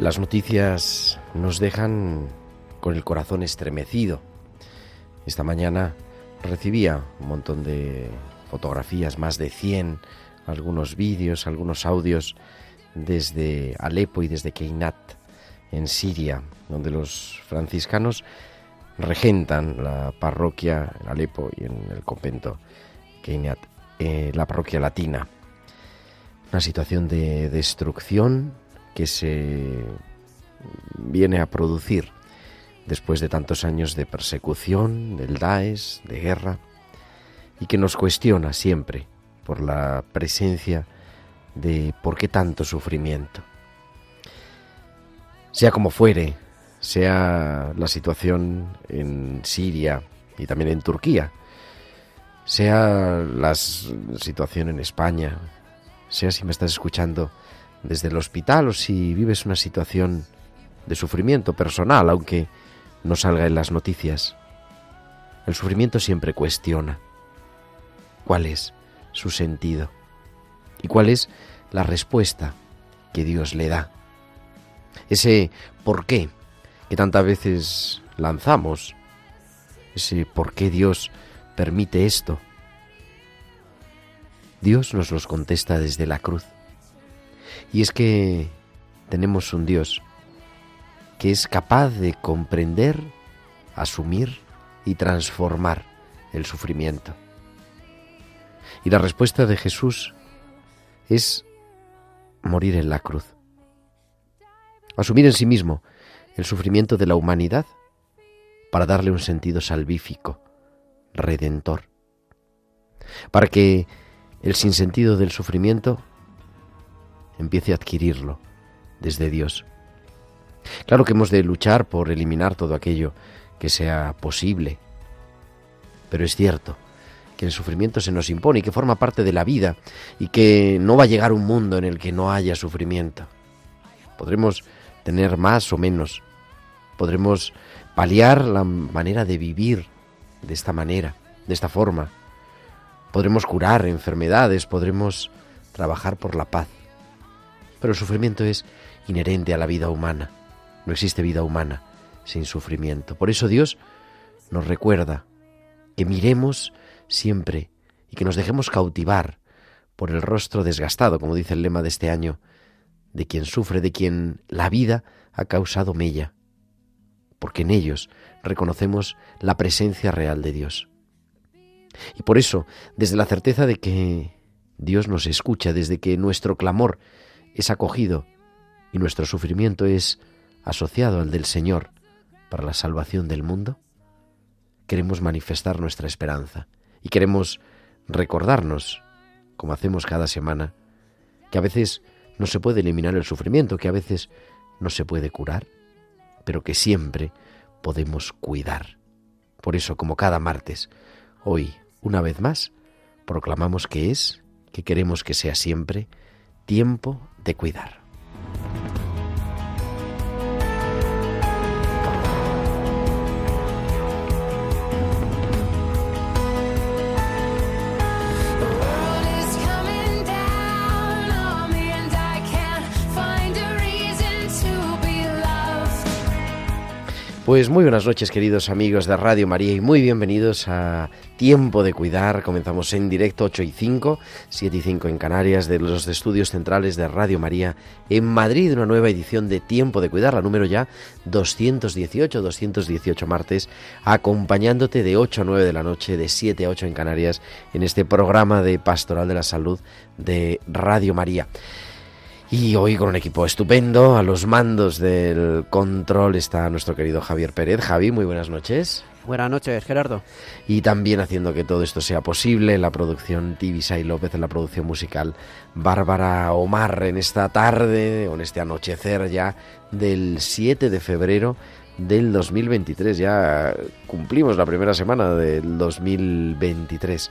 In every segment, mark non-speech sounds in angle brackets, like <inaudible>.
Las noticias nos dejan con el corazón estremecido. Esta mañana recibía un montón de fotografías, más de 100, algunos vídeos, algunos audios desde Alepo y desde Keinat, en Siria, donde los franciscanos regentan la parroquia en Alepo y en el convento Keinat, eh, la parroquia latina. Una situación de destrucción que se viene a producir después de tantos años de persecución, del Daesh, de guerra, y que nos cuestiona siempre por la presencia de por qué tanto sufrimiento. Sea como fuere, sea la situación en Siria y también en Turquía, sea la situación en España, sea si me estás escuchando desde el hospital o si vives una situación de sufrimiento personal, aunque no salga en las noticias. El sufrimiento siempre cuestiona cuál es su sentido y cuál es la respuesta que Dios le da. Ese por qué que tantas veces lanzamos, ese por qué Dios permite esto. Dios nos los contesta desde la cruz. Y es que tenemos un Dios que es capaz de comprender, asumir y transformar el sufrimiento. Y la respuesta de Jesús es morir en la cruz. Asumir en sí mismo el sufrimiento de la humanidad para darle un sentido salvífico, redentor. Para que el sinsentido del sufrimiento empiece a adquirirlo desde Dios. Claro que hemos de luchar por eliminar todo aquello que sea posible, pero es cierto que el sufrimiento se nos impone y que forma parte de la vida y que no va a llegar un mundo en el que no haya sufrimiento. Podremos tener más o menos, podremos paliar la manera de vivir de esta manera, de esta forma, podremos curar enfermedades, podremos trabajar por la paz, pero el sufrimiento es inherente a la vida humana. No existe vida humana sin sufrimiento. Por eso Dios nos recuerda que miremos siempre y que nos dejemos cautivar por el rostro desgastado, como dice el lema de este año, de quien sufre, de quien la vida ha causado mella, porque en ellos reconocemos la presencia real de Dios. Y por eso, desde la certeza de que Dios nos escucha, desde que nuestro clamor es acogido y nuestro sufrimiento es asociado al del Señor para la salvación del mundo, queremos manifestar nuestra esperanza y queremos recordarnos, como hacemos cada semana, que a veces no se puede eliminar el sufrimiento, que a veces no se puede curar, pero que siempre podemos cuidar. Por eso, como cada martes, hoy, una vez más, proclamamos que es, que queremos que sea siempre, tiempo de cuidar. Pues muy buenas noches queridos amigos de Radio María y muy bienvenidos a Tiempo de Cuidar. Comenzamos en directo 8 y 5, 7 y 5 en Canarias de los estudios centrales de Radio María en Madrid. Una nueva edición de Tiempo de Cuidar, la número ya 218, 218 martes, acompañándote de 8 a 9 de la noche, de 7 a 8 en Canarias en este programa de Pastoral de la Salud de Radio María. Y hoy con un equipo estupendo, a los mandos del control está nuestro querido Javier Pérez. Javi, muy buenas noches. Buenas noches, Gerardo. Y también haciendo que todo esto sea posible, la producción Tibisay López, en la producción musical Bárbara Omar, en esta tarde, o en este anochecer ya del 7 de febrero del 2023. Ya cumplimos la primera semana del 2023.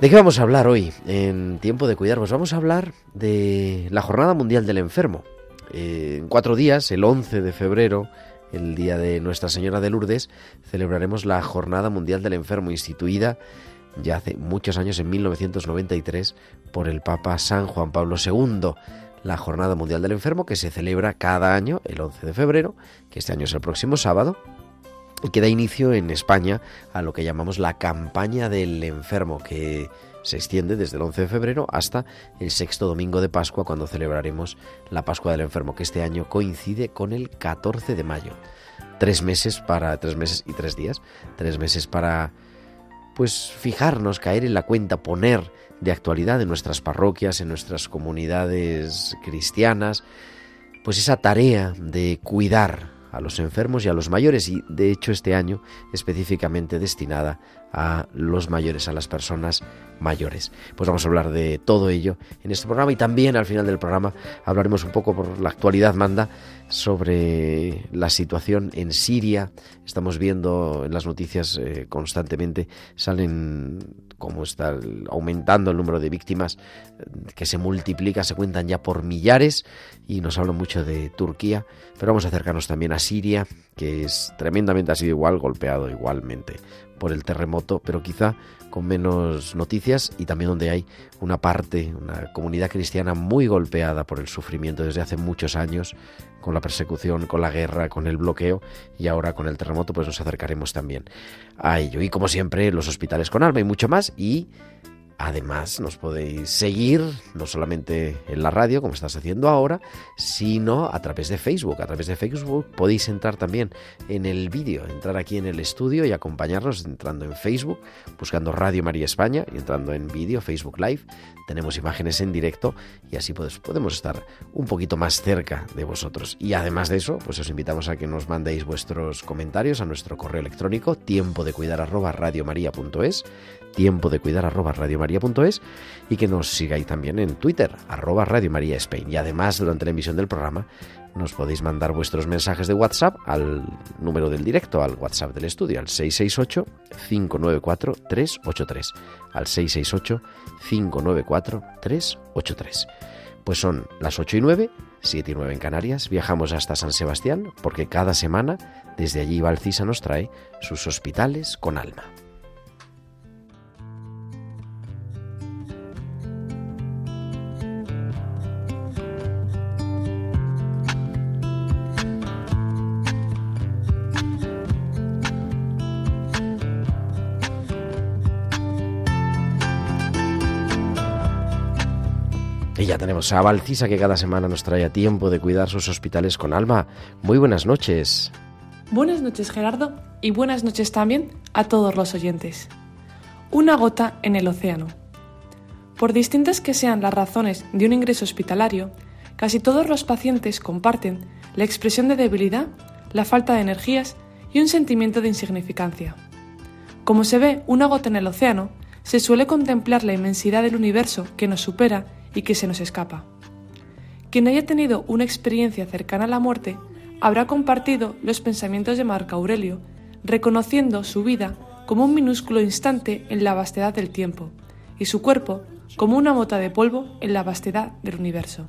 ¿De qué vamos a hablar hoy en Tiempo de Cuidar? Pues vamos a hablar de la Jornada Mundial del Enfermo. En cuatro días, el 11 de febrero, el día de Nuestra Señora de Lourdes, celebraremos la Jornada Mundial del Enfermo, instituida ya hace muchos años, en 1993, por el Papa San Juan Pablo II. La Jornada Mundial del Enfermo que se celebra cada año, el 11 de febrero, que este año es el próximo sábado, que da inicio en España a lo que llamamos la campaña del enfermo, que se extiende desde el 11 de febrero hasta el sexto domingo de Pascua, cuando celebraremos la Pascua del Enfermo, que este año coincide con el 14 de mayo. Tres meses para, tres meses y tres días, tres meses para, pues, fijarnos, caer en la cuenta, poner de actualidad en nuestras parroquias, en nuestras comunidades cristianas, pues esa tarea de cuidar a los enfermos y a los mayores y de hecho este año específicamente destinada a los mayores, a las personas mayores. Pues vamos a hablar de todo ello en este programa y también al final del programa hablaremos un poco por la actualidad manda sobre la situación en Siria. Estamos viendo en las noticias eh, constantemente salen cómo está aumentando el número de víctimas eh, que se multiplica, se cuentan ya por millares y nos hablan mucho de Turquía, pero vamos a acercarnos también a Siria, que es tremendamente ha igual golpeado igualmente por el terremoto, pero quizá con menos noticias y también donde hay una parte, una comunidad cristiana muy golpeada por el sufrimiento desde hace muchos años, con la persecución, con la guerra, con el bloqueo y ahora con el terremoto, pues nos acercaremos también a ello. Y como siempre, los hospitales con alma y mucho más y Además, nos podéis seguir no solamente en la radio, como estás haciendo ahora, sino a través de Facebook. A través de Facebook podéis entrar también en el vídeo, entrar aquí en el estudio y acompañarnos entrando en Facebook, buscando Radio María España y entrando en vídeo, Facebook Live. Tenemos imágenes en directo y así podemos estar un poquito más cerca de vosotros. Y además de eso, pues os invitamos a que nos mandéis vuestros comentarios a nuestro correo electrónico tiempo de cuidar tiempo de cuidar arroba radiomaria.es y que nos sigáis también en Twitter, arroba Radio Spain. Y además, durante la emisión del programa, nos podéis mandar vuestros mensajes de WhatsApp al número del directo, al WhatsApp del estudio, al 668-594-383. Al 668-594-383. Pues son las 8 y 9, 7 y 9 en Canarias. Viajamos hasta San Sebastián porque cada semana desde allí Valcisa nos trae sus hospitales con alma. Tenemos a Valcisa que cada semana nos trae a tiempo de cuidar sus hospitales con alma. Muy buenas noches. Buenas noches Gerardo y buenas noches también a todos los oyentes. Una gota en el océano. Por distintas que sean las razones de un ingreso hospitalario, casi todos los pacientes comparten la expresión de debilidad, la falta de energías y un sentimiento de insignificancia. Como se ve una gota en el océano, se suele contemplar la inmensidad del universo que nos supera y que se nos escapa. Quien haya tenido una experiencia cercana a la muerte habrá compartido los pensamientos de Marco Aurelio, reconociendo su vida como un minúsculo instante en la vastedad del tiempo y su cuerpo como una mota de polvo en la vastedad del universo.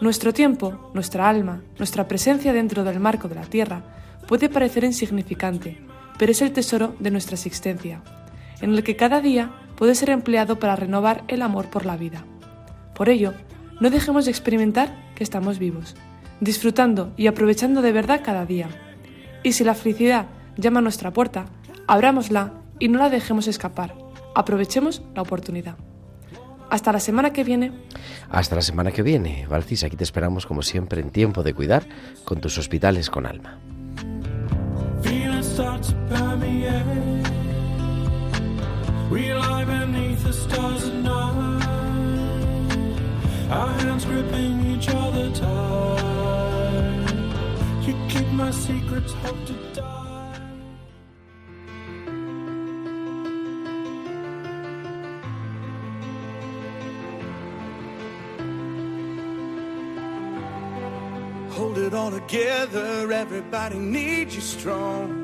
Nuestro tiempo, nuestra alma, nuestra presencia dentro del marco de la Tierra puede parecer insignificante, pero es el tesoro de nuestra existencia, en el que cada día puede ser empleado para renovar el amor por la vida. Por ello, no dejemos de experimentar que estamos vivos, disfrutando y aprovechando de verdad cada día. Y si la felicidad llama a nuestra puerta, abrámosla y no la dejemos escapar. Aprovechemos la oportunidad. Hasta la semana que viene. Hasta la semana que viene, Valcis. Aquí te esperamos como siempre en tiempo de cuidar con tus hospitales con alma. Feelings start to permeate. We lie beneath the stars at night. Our hands gripping each other tight. You keep my secrets, hope to die. Hold it all together, everybody needs you strong.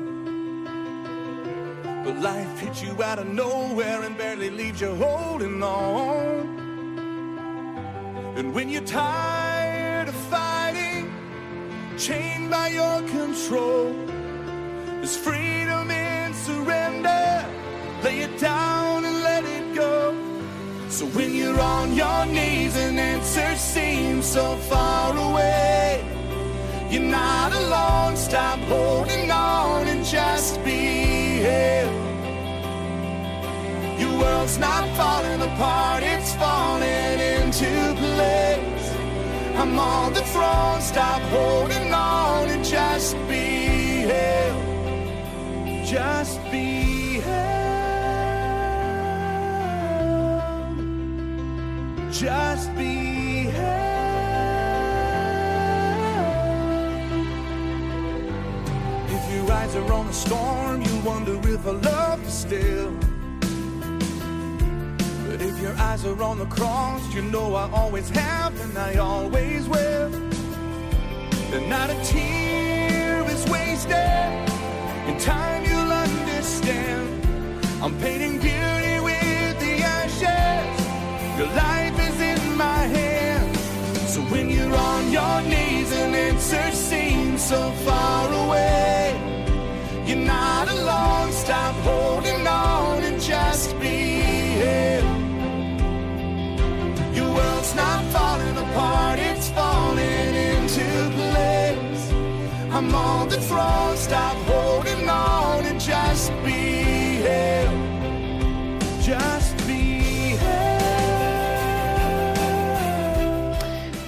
But life hits you out of nowhere and barely leaves you holding on. And when you're tired of fighting, chained by your control, there's freedom in surrender. Lay it down and let it go. So when you're on your knees and answers seem so far away, you're not alone. Stop holding on and just be held. World's not falling apart, it's falling into place. I'm on the throne, stop holding on and just be held. Just be held. Just be held. If your eyes are on a storm, you wonder if I love you still. Your eyes are on the cross, you know I always have and I always will. And not a tear throne, stop holding on and just be held. Just be held.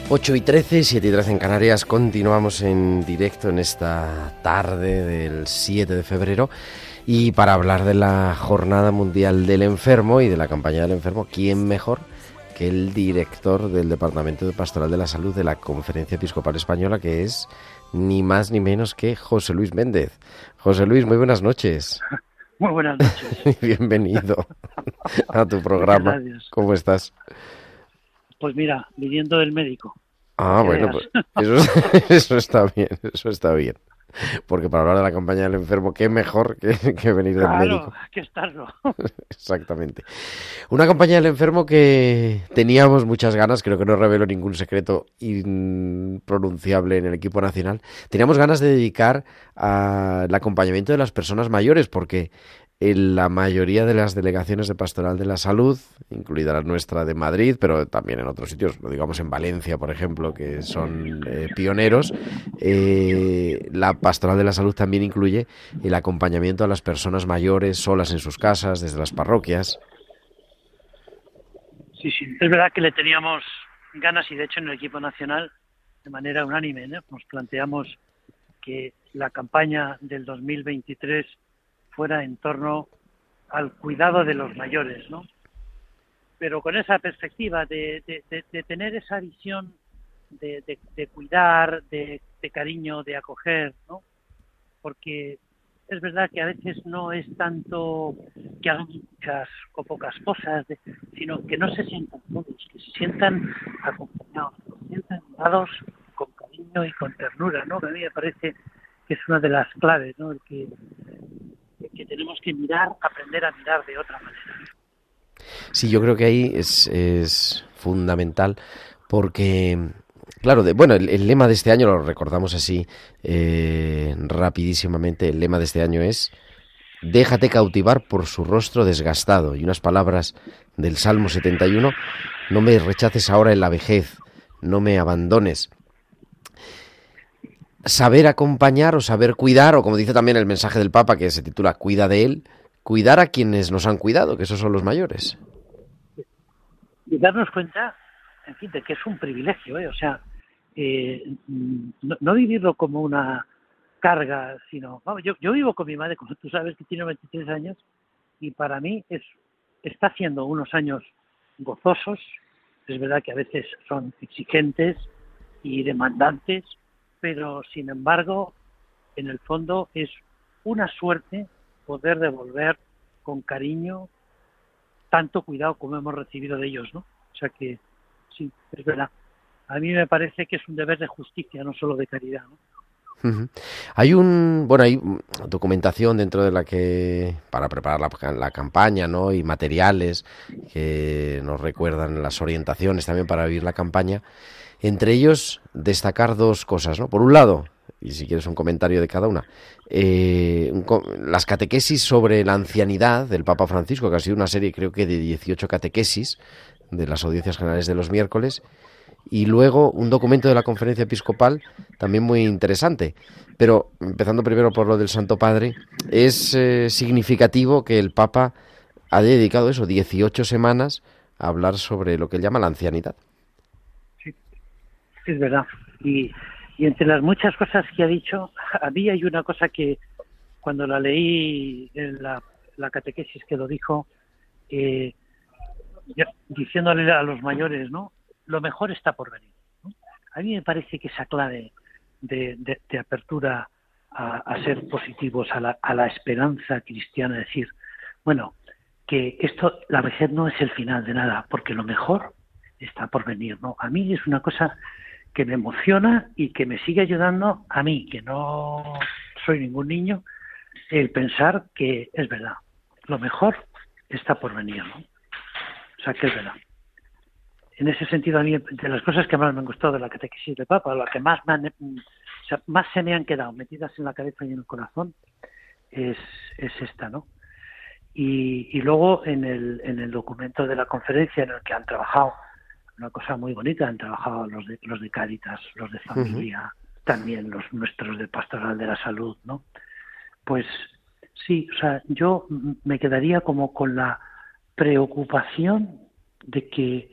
8 y 13, 7 y 13 en Canarias. Continuamos en directo en esta tarde del 7 de febrero. Y para hablar de la Jornada Mundial del Enfermo y de la campaña del enfermo, ¿quién mejor que el director del Departamento de Pastoral de la Salud de la Conferencia Episcopal Española, que es ni más ni menos que José Luis Méndez? José Luis, muy buenas noches. <laughs> Muy buenas noches. <laughs> Bienvenido a tu programa. gracias. ¿Cómo estás? Pues mira, viniendo del médico. Ah, bueno, pues eso, <laughs> eso está bien, eso está bien. Porque para hablar de la campaña del enfermo, qué mejor que, que venir del Claro, médico. que estarlo. <laughs> Exactamente. Una campaña del enfermo que teníamos muchas ganas, creo que no revelo ningún secreto impronunciable en el equipo nacional. Teníamos ganas de dedicar al acompañamiento de las personas mayores, porque en la mayoría de las delegaciones de Pastoral de la Salud, incluida la nuestra de Madrid, pero también en otros sitios, digamos en Valencia, por ejemplo, que son eh, pioneros, eh, la Pastoral de la Salud también incluye el acompañamiento a las personas mayores solas en sus casas, desde las parroquias. Sí, sí. Es verdad que le teníamos ganas y de hecho en el equipo nacional, de manera unánime, ¿no? nos planteamos que la campaña del 2023 fuera en torno al cuidado de los mayores, ¿no? Pero con esa perspectiva de, de- tener esa visión de, cuidar, de, cariño, de acoger, ¿no? Porque es verdad que a veces no es tanto que hagan muchas o pocas cosas, sino que no se sientan todos, que se sientan acompañados, que se sientan dados con cariño y con ternura, ¿no? Que a mí me parece que es una de las claves, ¿no? El que, que tenemos que mirar, aprender a mirar de otra manera. Sí, yo creo que ahí es, es fundamental porque, claro, de, bueno, el, lema de este año, lo recordamos así eh, rapidísimamente, el lema de este año es déjate cautivar por su rostro desgastado y unas palabras del Salmo 71, no me rechaces ahora en la vejez, no me abandones. Saber acompañar o saber cuidar, o como dice también el mensaje del Papa que se titula Cuida de él, cuidar a quienes nos han cuidado, que esos son los mayores. Y darnos cuenta, en fin, de que es un privilegio, ¿eh? o sea, eh, no, no vivirlo como una carga, sino, vamos, yo, yo vivo con mi madre, como tú sabes, que tiene 23 años, y para mí es está haciendo unos años gozosos, es verdad que a veces son exigentes y demandantes, pero sin embargo, en el fondo es una suerte poder devolver con cariño tanto cuidado como hemos recibido de ellos, ¿no? O sea que sí, es verdad. A mí me parece que es un deber de justicia, no solo de caridad. Hay un, bueno, hay documentación dentro de la que para preparar la, la, campaña, ¿no? Y materiales que nos recuerdan las orientaciones también para vivir la campaña. Entre ellos destacar dos cosas, ¿no? Por un lado, y si quieres un comentario de cada una, eh, las catequesis sobre la ancianidad del Papa Francisco, que ha sido una serie creo que de 18 catequesis de las audiencias generales de los miércoles y luego un documento de la conferencia episcopal también muy interesante. Pero empezando primero por lo del Santo Padre, es eh, significativo que el Papa ha dedicado eso, 18 semanas, a hablar sobre lo que él llama la ancianidad. Es verdad. Y, y entre las muchas cosas que ha dicho, <laughs> a hay una cosa que cuando la leí en la, catequesis que lo dijo, eh, diciéndole a los mayores, ¿no? lo mejor está por venir. A mí me parece que esa clave de, de, de apertura a, a, ser positivos a la, a la esperanza cristiana, decir, bueno, que esto, la vejez no es el final de nada, porque lo mejor está por venir, ¿no? A mí es una cosa que me emociona y que me sigue ayudando a mí, que no soy ningún niño, el pensar que es verdad, lo mejor está por venir, ¿no? O sea, que es verdad en ese sentido, a mí, de las cosas que más me han gustado de la catequesis de Papa, lo que más, me han, sea, más se me han quedado metidas en la cabeza y en el corazón, es, es esta, ¿no? Y, y luego en el, en el documento de la conferencia en el que han trabajado, una cosa muy bonita, han trabajado los de, los de Cáritas, los de familia, uh -huh. también los nuestros de Pastoral de la Salud, ¿no? Pues sí, o sea, yo me quedaría como con la preocupación de que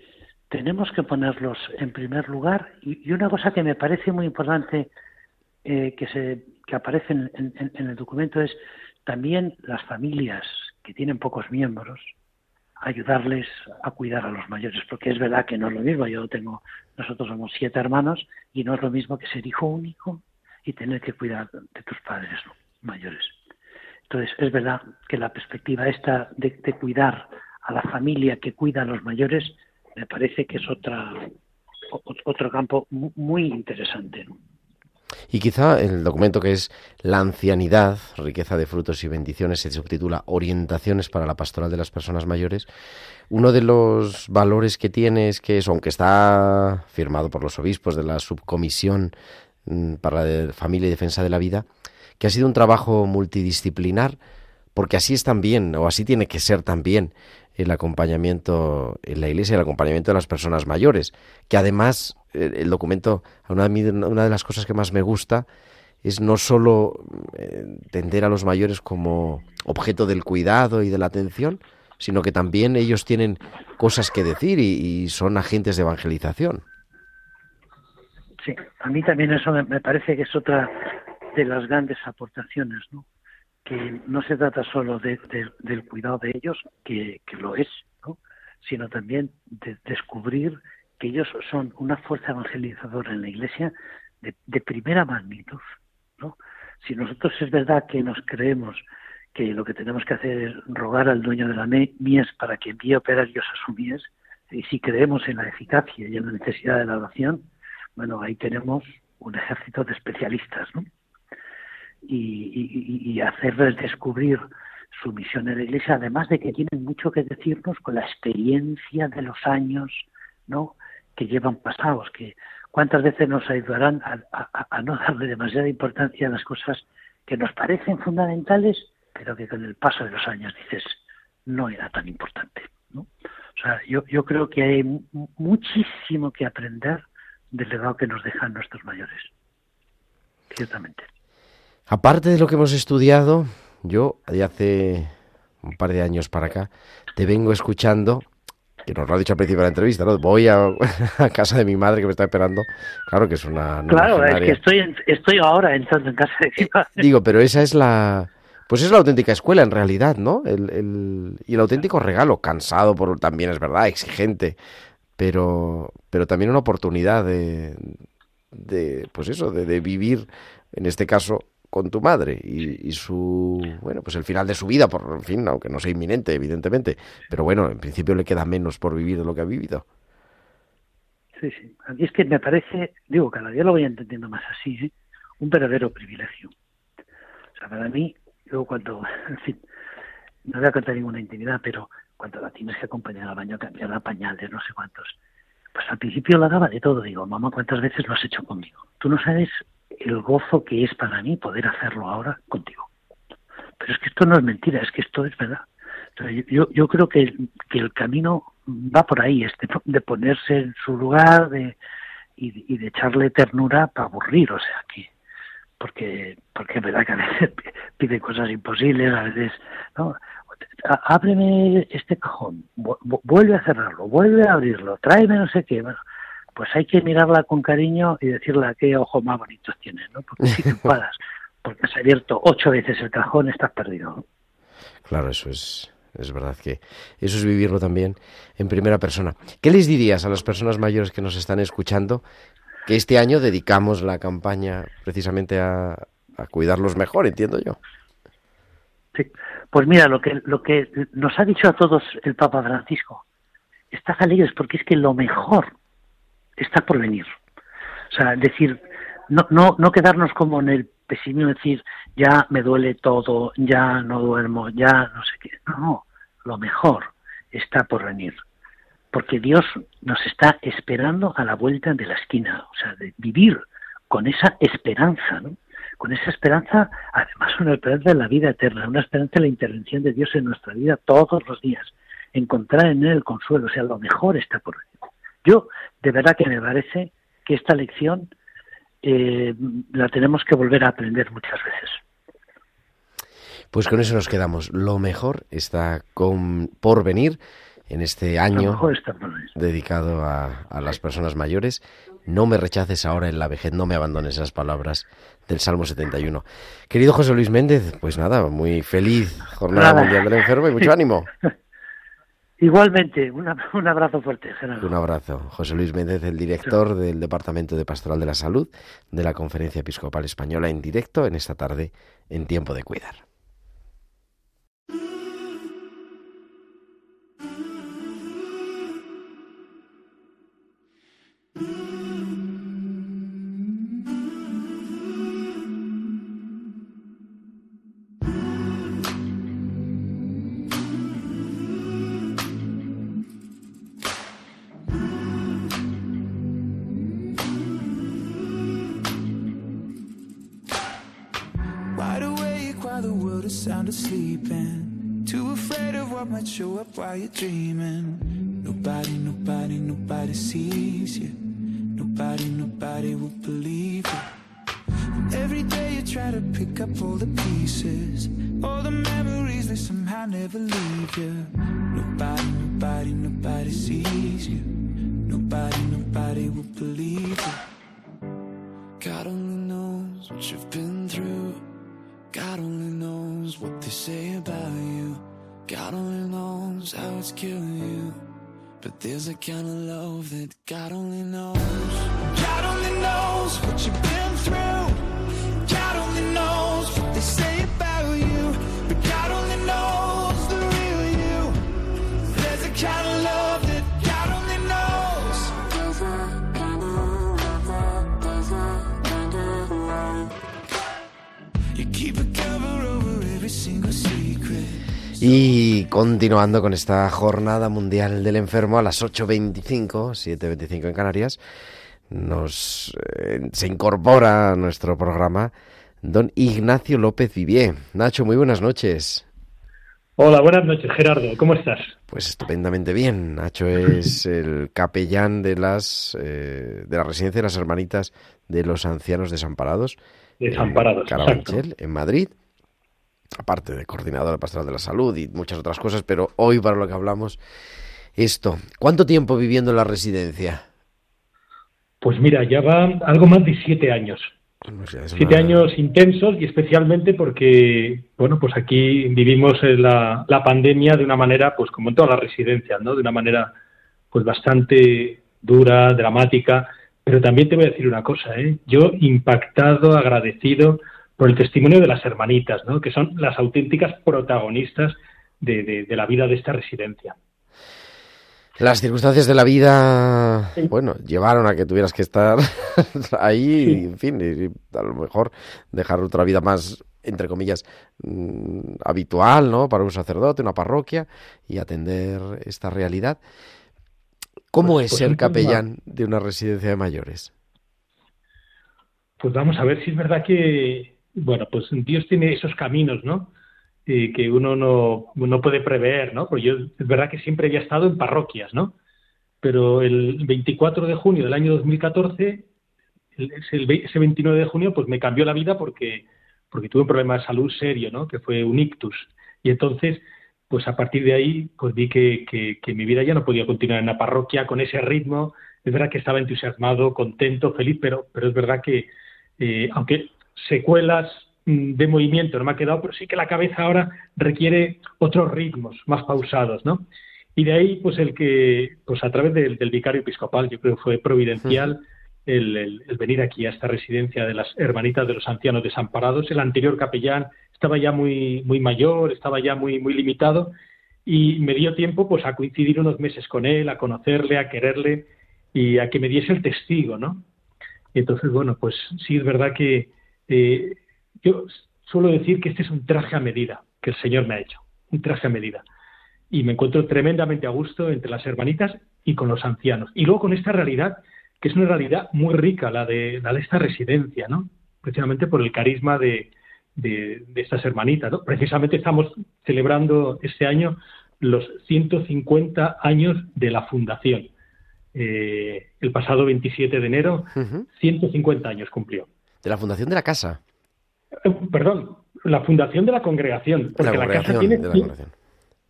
tenemos que ponerlos en primer lugar y, y una cosa que me parece muy importante eh, que se que aparece en, en, en, el documento es también las familias que tienen pocos miembros ayudarles a cuidar a los mayores porque es verdad que no es lo mismo yo tengo nosotros somos siete hermanos y no es lo mismo que ser hijo único y tener que cuidar de tus padres mayores entonces es verdad que la perspectiva esta de, de cuidar a la familia que cuida a los mayores me parece que es otra otro campo muy interesante. ¿no? Y quizá el documento que es La ancianidad, riqueza de frutos y bendiciones, se subtitula Orientaciones para la pastoral de las personas mayores. Uno de los valores que tiene es que aunque está firmado por los obispos de la subcomisión mm, para la familia y defensa de la vida, que ha sido un trabajo multidisciplinar, porque así es también, o así tiene que ser también, el acompañamiento en la iglesia, el acompañamiento de las personas mayores, que además el documento, una, de las cosas que más me gusta es no solo entender a los mayores como objeto del cuidado y de la atención, sino que también ellos tienen cosas que decir y, y son agentes de evangelización. Sí, a mí también eso me parece que es otra de las grandes aportaciones, ¿no? Que no se trata solo de, de, del cuidado de ellos, que, que lo es, ¿no? sino también de descubrir que ellos son una fuerza evangelizadora en la Iglesia de, de primera magnitud. ¿no? Si nosotros es verdad que nos creemos que lo que tenemos que hacer es rogar al dueño de la mies para que envíe operarios a su mies, y si creemos en la eficacia y en la necesidad de la oración, bueno, ahí tenemos un ejército de especialistas, ¿no? Y, hacerles descubrir su misión en la Iglesia, además de que tienen mucho que decirnos con la experiencia de los años ¿no? que llevan pasados, que cuántas veces nos ayudarán a, a, a no darle demasiada importancia a las cosas que nos parecen fundamentales, pero que con el paso de los años dices, no era tan importante. ¿no? O sea, yo, yo creo que hay muchísimo que aprender del legado que nos dejan nuestros mayores. ciertamente. Aparte de lo que hemos estudiado, yo de hace un par de años para acá te vengo escuchando, que nos lo ha dicho al principio de la entrevista, ¿no? Voy a, <laughs> a casa de mi madre que me está esperando. Claro que es una... Claro, es que estoy, en- estoy ahora entrando en casa de mi madre. Digo, pero esa es la... Pues es la auténtica escuela en realidad, ¿no? El, el- y el auténtico regalo, cansado por también es verdad, exigente, pero, pero también una oportunidad de, de pues eso, de, de vivir, en este caso, con tu madre y, su, bueno, pues el final de su vida, por fin, aunque no sea inminente, evidentemente, pero bueno, en principio le queda menos por vivir de lo que ha vivido. Sí, sí. A es que me parece, digo, cada día lo voy entendiendo más así, ¿eh? un verdadero privilegio. O sea, para mí, yo cuando, <laughs> en fin, no voy a contar ninguna intimidad, pero cuando la tienes que acompañar al baño, cambiar pañales, no sé cuántos, pues al principio la daba de todo. Digo, mamá, ¿cuántas veces lo has hecho conmigo? Tú no sabes el gozo que es para mí poder hacerlo ahora contigo. Pero es que esto no es mentira, es que esto es verdad. Yo, yo creo que, que el camino va por ahí, este, de ponerse en su lugar de, y, de echarle ternura para aburrir, o sea que porque porque es verdad que a veces pide cosas imposibles, a veces no ábreme este cajón, vu- vu- vuelve a cerrarlo, vuelve a abrirlo, tráeme no sé qué, bueno, pues hay que mirarla con cariño y decirle a qué ojos más bonitos tienes, ¿no? Porque si te <laughs> enfadas porque has abierto ocho veces el cajón, estás perdido. ¿no? Claro, eso es, es verdad que eso es vivirlo también en primera persona. ¿Qué les dirías a las personas mayores que nos están escuchando que este año dedicamos la campaña precisamente a, a cuidarlos mejor, entiendo yo? Sí. Pues mira, lo que, lo que nos ha dicho a todos el Papa Francisco, estad alegres porque es que lo mejor está por venir. O sea, decir, no, no, no quedarnos como en el pesimismo, decir, ya me duele todo, ya no duermo, ya no sé qué. No, no, lo mejor está por venir. Porque Dios nos está esperando a la vuelta de la esquina, o sea, de vivir con esa esperanza, ¿no? Con esa esperanza, además una esperanza de la vida eterna, una esperanza de la intervención de Dios en nuestra vida todos los días, encontrar en Él el consuelo, o sea, lo mejor está por venir. Yo, de verdad que me parece que esta lección eh, la tenemos que volver a aprender muchas veces. Pues con eso nos quedamos. Lo mejor está con, por venir en este año dedicado a, a las personas mayores. No me rechaces ahora en la vejez, no me abandones esas palabras del Salmo 71. Querido José Luis Méndez, pues nada, muy feliz Jornada Nada. Mundial del Enfermo y mucho ánimo. <laughs> Igualmente, una- un abrazo fuerte, Gerardo. Un abrazo. José Luis Méndez, el director del Departamento de Pastoral de la Salud de la Conferencia Episcopal Española, en directo en esta tarde en Tiempo de Cuidar. Show up while you're dreaming. Nobody, nobody, nobody sees you. Nobody, nobody will believe you. And every day you try to pick up all the pieces, all the memories they somehow never leave you. Nobody, nobody, nobody sees you. Nobody, nobody will believe you. God only knows what you've been through. God only knows what they say about you. God only knows how it's killing you. But there's a kind of love that God only knows. God only knows what you've been Y continuando con esta jornada mundial del enfermo a las 8.25, 7.25 en Canarias, nos eh, se incorpora a nuestro programa don Ignacio López Vivier. Nacho, muy buenas noches. Hola, buenas noches, Gerardo. ¿Cómo estás? Pues estupendamente bien. Nacho es <laughs> el capellán de las eh, de la residencia de las hermanitas de los ancianos desamparados Desamparados. Carabanchel, en Madrid, aparte de coordinador pastoral de la salud y muchas otras cosas, pero hoy para lo que hablamos, esto. ¿Cuánto tiempo viviendo en la residencia? Pues mira, ya va algo más de siete años. Pues Siete una- años intensos y especialmente porque, bueno, pues aquí vivimos eh, la, la pandemia de una manera, pues como en todas las residencias, ¿no? De una manera, pues bastante dura, dramática. Pero también te voy a decir una cosa, ¿eh? Yo impactado, agradecido por el testimonio de las hermanitas, ¿no? Que son las auténticas protagonistas de, de- de la vida de esta residencia. Las circunstancias de la vida, bueno, llevaron a que tuvieras que estar <laughs> ahí, Sí. y, en fin, y a lo mejor dejar otra vida más, entre comillas, mm, habitual, ¿no? Para un sacerdote, una parroquia, y atender esta realidad. ¿Cómo Pues- es pues ser capellán de una residencia de mayores? Pues vamos a ver si es verdad que, bueno, pues Dios tiene esos caminos, ¿no? Eh, que uno no, no puede prever, ¿no? Porque yo es verdad que siempre había estado en parroquias, ¿no? Pero el 24 de junio del año 2014, el- ese, el ve- ese 29 de junio, pues me cambió la vida porque, porque tuve un problema de salud serio, ¿no? Que fue un ictus. Y entonces, pues a partir de ahí, pues vi que, que, que mi vida ya no podía continuar en la parroquia con ese ritmo. Es verdad que estaba entusiasmado, contento, feliz, pero, pero es verdad que, eh, aunque secuelas mm, de movimiento no me ha quedado, pero sí que la cabeza ahora requiere otros ritmos más pausados, ¿no? Y de ahí, pues el que, pues a través del, del vicario episcopal, yo creo que fue providencial el, el- el venir aquí a esta residencia de las hermanitas de los ancianos desamparados. El anterior capellán estaba ya muy, muy mayor, estaba ya muy, muy limitado y me dio tiempo pues a coincidir unos meses con él, a conocerle, a quererle y a que me diese el testigo, ¿no? Y entonces, bueno, pues sí es verdad que eh, yo suelo decir que este es un traje a medida que el Señor me ha hecho, un traje a medida. Y me encuentro tremendamente a gusto entre las hermanitas y con los ancianos. Y luego con esta realidad, que es una realidad muy rica, la de, la de esta residencia, ¿no? Precisamente por el carisma de, de, de estas hermanitas, ¿no? Precisamente estamos celebrando este año los 150 años de la fundación. Eh, el pasado 27 de enero, Ujú. 150 años cumplió. De la fundación de la casa. Eh, perdón, la fundación de la congregación, porque la la, casa congregación, tiene de la congregación.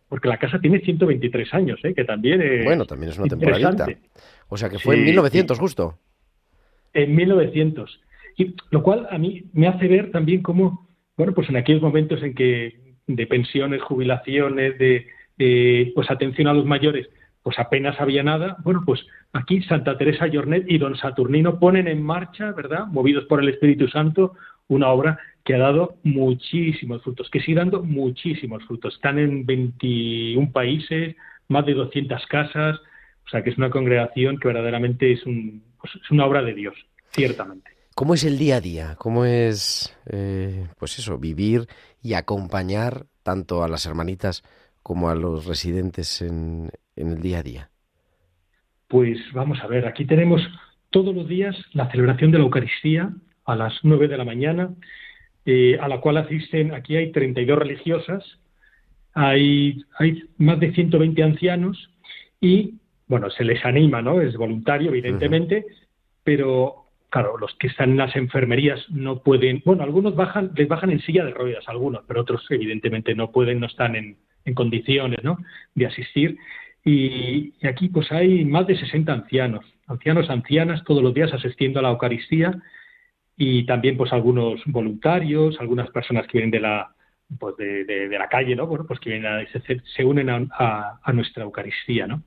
porque la casa tiene 123 años, ¿eh? que también es Bueno, también es una temporadita. O sea que fue en Sí, 1900 justo. En 1900. Y lo cual a mí me hace ver también cómo, bueno, pues en aquellos momentos en que de pensiones, jubilaciones, de eh, pues atención a los mayores, pues apenas había nada. Bueno, pues aquí Santa Teresa Jornet y Don Saturnino ponen en marcha, ¿verdad? Movidos por el Espíritu Santo, una obra que ha dado muchísimos frutos, que sigue dando muchísimos frutos. Están en 21 países, más de 200 casas, o sea que es una congregación que verdaderamente es, un, pues es una obra de Dios, ciertamente. ¿Cómo es el día a día? ¿Cómo es, eh, pues eso, vivir y acompañar tanto a las hermanitas como a los residentes en, en el día a día? Pues vamos a ver, aquí tenemos todos los días la celebración de la Eucaristía a las 9 de la mañana, eh, a la cual asisten, aquí hay 32 religiosas, hay, hay más de 120 ancianos y, bueno, se les anima, ¿no? Es voluntario, evidentemente, pero, claro, los que están en las enfermerías no pueden, bueno, algunos bajan, les bajan en silla de ruedas, algunos, pero otros evidentemente no pueden, no están en, en condiciones, ¿no? De asistir. Y, aquí pues hay más de 60 ancianos, ancianos, ancianas, todos los días asistiendo a la Eucaristía y también pues algunos voluntarios, algunas personas que vienen de la pues de la calle, ¿no? Bueno, pues que vienen a- se, se unen a, a- a nuestra Eucaristía, ¿no?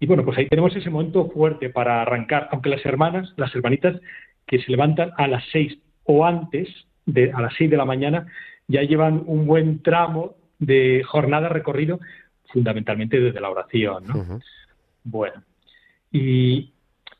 Y bueno, pues ahí tenemos ese momento fuerte para arrancar, aunque las hermanas, las hermanitas que se levantan a las seis o antes, de, a las seis de la mañana, ya llevan un buen tramo de jornada recorrido, fundamentalmente desde la oración, ¿no? Bueno, y,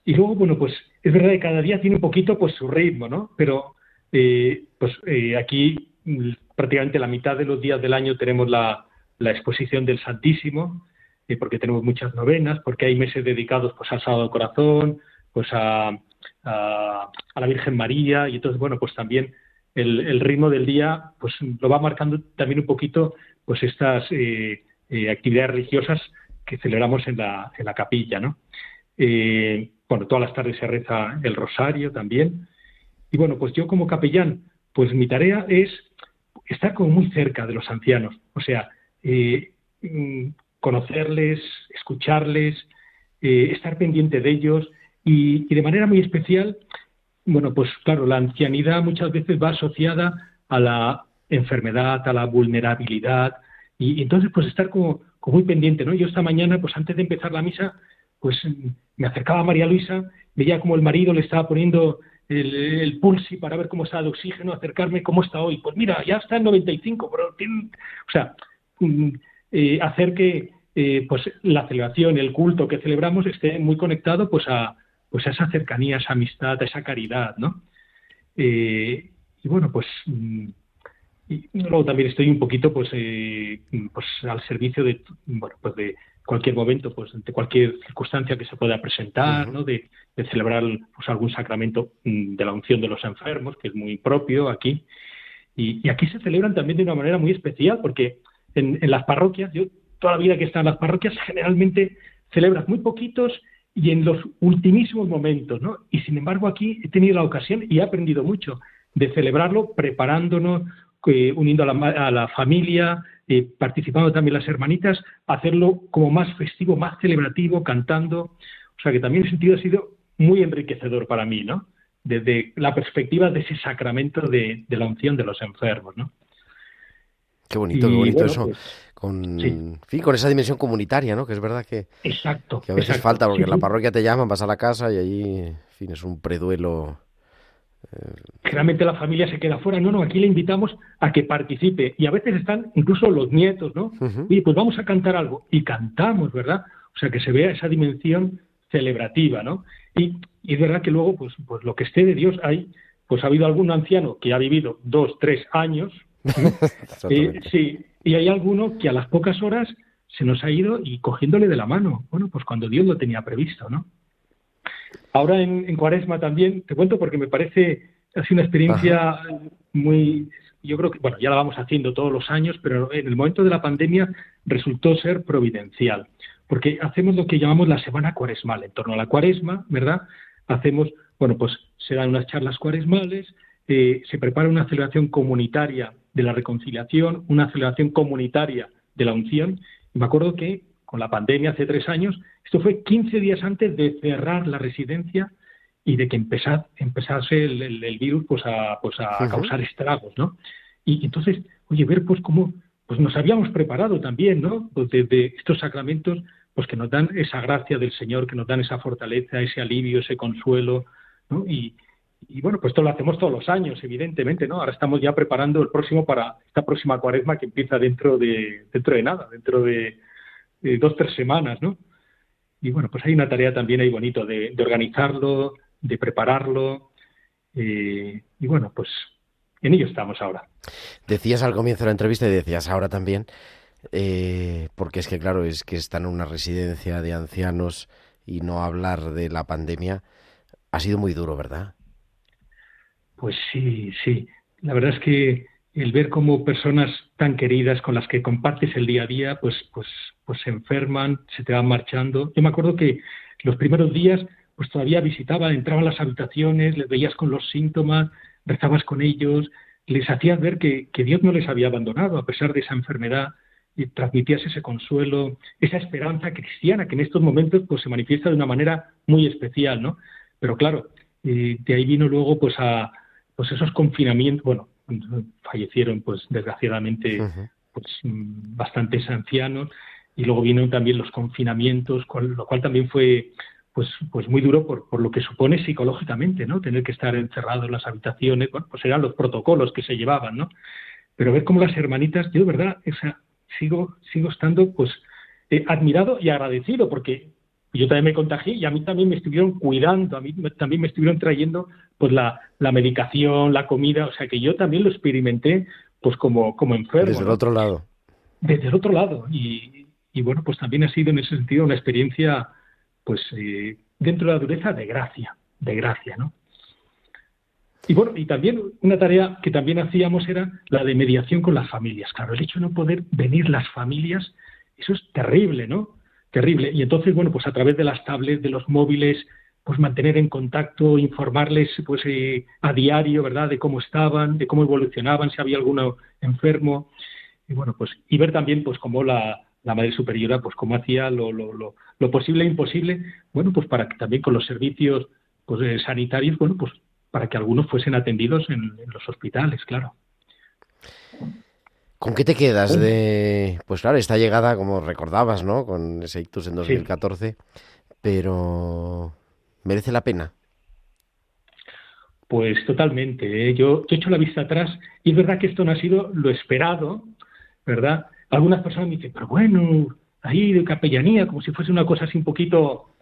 y luego, bueno, pues es verdad que cada día tiene un poquito pues su ritmo, ¿no? Pero eh, pues eh, aquí mm, prácticamente la mitad de los días del año tenemos la, la exposición del Santísimo, eh, porque tenemos muchas novenas, porque hay meses dedicados pues al Sábado Corazón, pues a, a, a la Virgen María, y entonces, bueno, pues también el, el ritmo del día pues lo va marcando también un poquito pues estas eh, eh, actividades religiosas que celebramos en la, en la capilla, ¿no? Eh, bueno, todas las tardes se reza el rosario también. Y bueno, pues yo como capellán, pues mi tarea es estar como muy cerca de los ancianos, o sea, eh, mm, conocerles, escucharles, estar pendiente de ellos. Y, de manera muy especial, bueno, pues claro, la ancianidad muchas veces va asociada a la enfermedad, a la vulnerabilidad y, entonces pues estar como, muy pendiente, ¿no? Yo esta mañana, pues antes de empezar la misa, pues me acercaba a María Luisa, veía como el marido le estaba poniendo el, el pulsi para ver cómo está el oxígeno, acercarme cómo está hoy. Pues mira, ya está en 95, pero tiene, o sea, mm, eh, hacer que eh, pues la celebración, el culto que celebramos esté muy conectado pues a, pues a esa cercanía, a esa amistad, a esa caridad, ¿no? Eh, y bueno, pues mm, y luego también estoy un poquito pues, pues al servicio de bueno pues de cualquier momento, pues de cualquier circunstancia que se pueda presentar, ¿no? De, celebrar pues, algún sacramento mm, de la unción de los enfermos, que es muy propio aquí. Y, aquí se celebran también de una manera muy especial, porque en, las parroquias, yo toda la vida que he estado en las parroquias, generalmente celebras muy poquitos y en los ultimísimos momentos, ¿no? Y sin embargo aquí he tenido la ocasión y he aprendido mucho de celebrarlo preparándonos, eh, uniendo a la, a la familia, eh, participando también las hermanitas, hacerlo como más festivo, más celebrativo, cantando. O sea que también el sentido ha sido muy enriquecedor para mí, ¿no? Desde la perspectiva de ese sacramento de, la unción de los enfermos, ¿no? Qué bonito, qué bonito eso. Pues, con, fin, con esa dimensión comunitaria, ¿no? Que es verdad que, exacto, que a veces falta, porque en la parroquia te llaman, vas a la casa y allí, en fin, es un preduelo Generalmente la familia se queda fuera. No, no, aquí le invitamos a que participe. Y a veces están incluso los nietos, ¿no? Y pues vamos a cantar algo. Y cantamos, ¿verdad? O sea, que se vea esa dimensión celebrativa, ¿no? Y, es verdad que luego, pues, pues lo que esté de Dios hay, pues ha habido algún anciano que ha vivido dos, tres años, <laughs> eh, sí, y hay alguno que a las pocas horas se nos ha ido y cogiéndole de la mano. Bueno, pues cuando Dios lo tenía previsto, ¿no? Ahora en, Cuaresma también, te cuento porque me parece así una experiencia muy, yo creo que, bueno, ya la vamos haciendo todos los años, pero en el momento de la pandemia resultó ser providencial, porque hacemos lo que llamamos la semana cuaresmal, en torno a la cuaresma, ¿verdad? Hacemos, bueno, pues se dan unas charlas cuaresmales, eh, se prepara una celebración comunitaria de la reconciliación, una celebración comunitaria de la unción, y me acuerdo que con la pandemia hace tres años, esto fue 15 días antes de cerrar la residencia y de que empezase el, virus pues a, pues a causar estragos, ¿no? Y entonces, oye, ver pues cómo pues nos habíamos preparado también, ¿no? Pues de, estos sacramentos pues que nos dan esa gracia del Señor, que nos dan esa fortaleza, ese alivio, ese consuelo, ¿no? Y, y bueno, pues esto lo hacemos todos los años, evidentemente, ¿no? Ahora estamos ya preparando el próximo para esta próxima cuaresma que empieza dentro de, dentro de nada, dentro de, eh, dos, tres semanas, ¿no? Y bueno, pues hay una tarea también ahí bonito de, organizarlo, de prepararlo. Eh, y bueno, pues en ello estamos ahora. Decías al comienzo de la entrevista y decías ahora también, eh, porque es que claro, es que están en una residencia de ancianos y no hablar de la pandemia ha sido muy duro, ¿verdad? Pues sí, sí. La verdad es que el ver cómo personas tan queridas con las que compartes el día a día, pues, pues, pues se enferman, se te van marchando. Yo me acuerdo que los primeros días, pues todavía visitaba, entraba a las habitaciones, les veías con los síntomas, rezabas con ellos, les hacías ver que, que Dios no les había abandonado a pesar de esa enfermedad y transmitías ese consuelo, esa esperanza cristiana que en estos momentos pues se manifiesta de una manera muy especial, ¿no? Pero claro, eh, de ahí vino luego pues a pues esos confinamientos, bueno, fallecieron pues desgraciadamente pues bastantes ancianos y luego vinieron también los confinamientos, lo cual también fue pues pues muy duro por, por lo que supone psicológicamente, ¿no? Tener que estar encerrado en las habitaciones, bueno, pues eran los protocolos que se llevaban, ¿no? Pero ver cómo las hermanitas, yo de verdad, esa, sigo sigo estando pues eh, admirado y agradecido porque yo también me contagié y a mí también me estuvieron cuidando, a mí también me estuvieron trayendo pues la, la medicación, la comida, o sea que yo también lo experimenté pues como, como enfermo. Desde el otro lado. Desde el otro lado. Y, y, bueno, pues también ha sido en ese sentido una experiencia pues eh, dentro de la dureza de gracia, de gracia, ¿no? Y bueno, y también una tarea que también hacíamos era la de mediación con las familias. Claro, el hecho de no poder venir las familias, eso es terrible, ¿no? terrible. Y entonces, bueno, pues a través de las tablets, de los móviles, pues mantener en contacto, informarles pues eh, a diario, ¿verdad?, de cómo estaban, de cómo evolucionaban, si había alguno enfermo, y bueno, pues, y ver también pues cómo la, la Madre Superiora, pues cómo hacía lo, lo, lo, lo posible e imposible, bueno, pues para que también con los servicios pues, eh, sanitarios, bueno, pues para que algunos fuesen atendidos en, en los hospitales, claro. ¿Con qué te quedas de, pues claro, esta llegada, como recordabas, ¿no? Con ese ictus en 2014, pero ¿merece la pena? Pues totalmente. ¿eh? Yo, yo he hecho la vista atrás y es verdad que esto no ha sido lo esperado, ¿verdad? Algunas personas me dicen, pero bueno, ahí de capellanía, como si fuese una cosa así un poquito,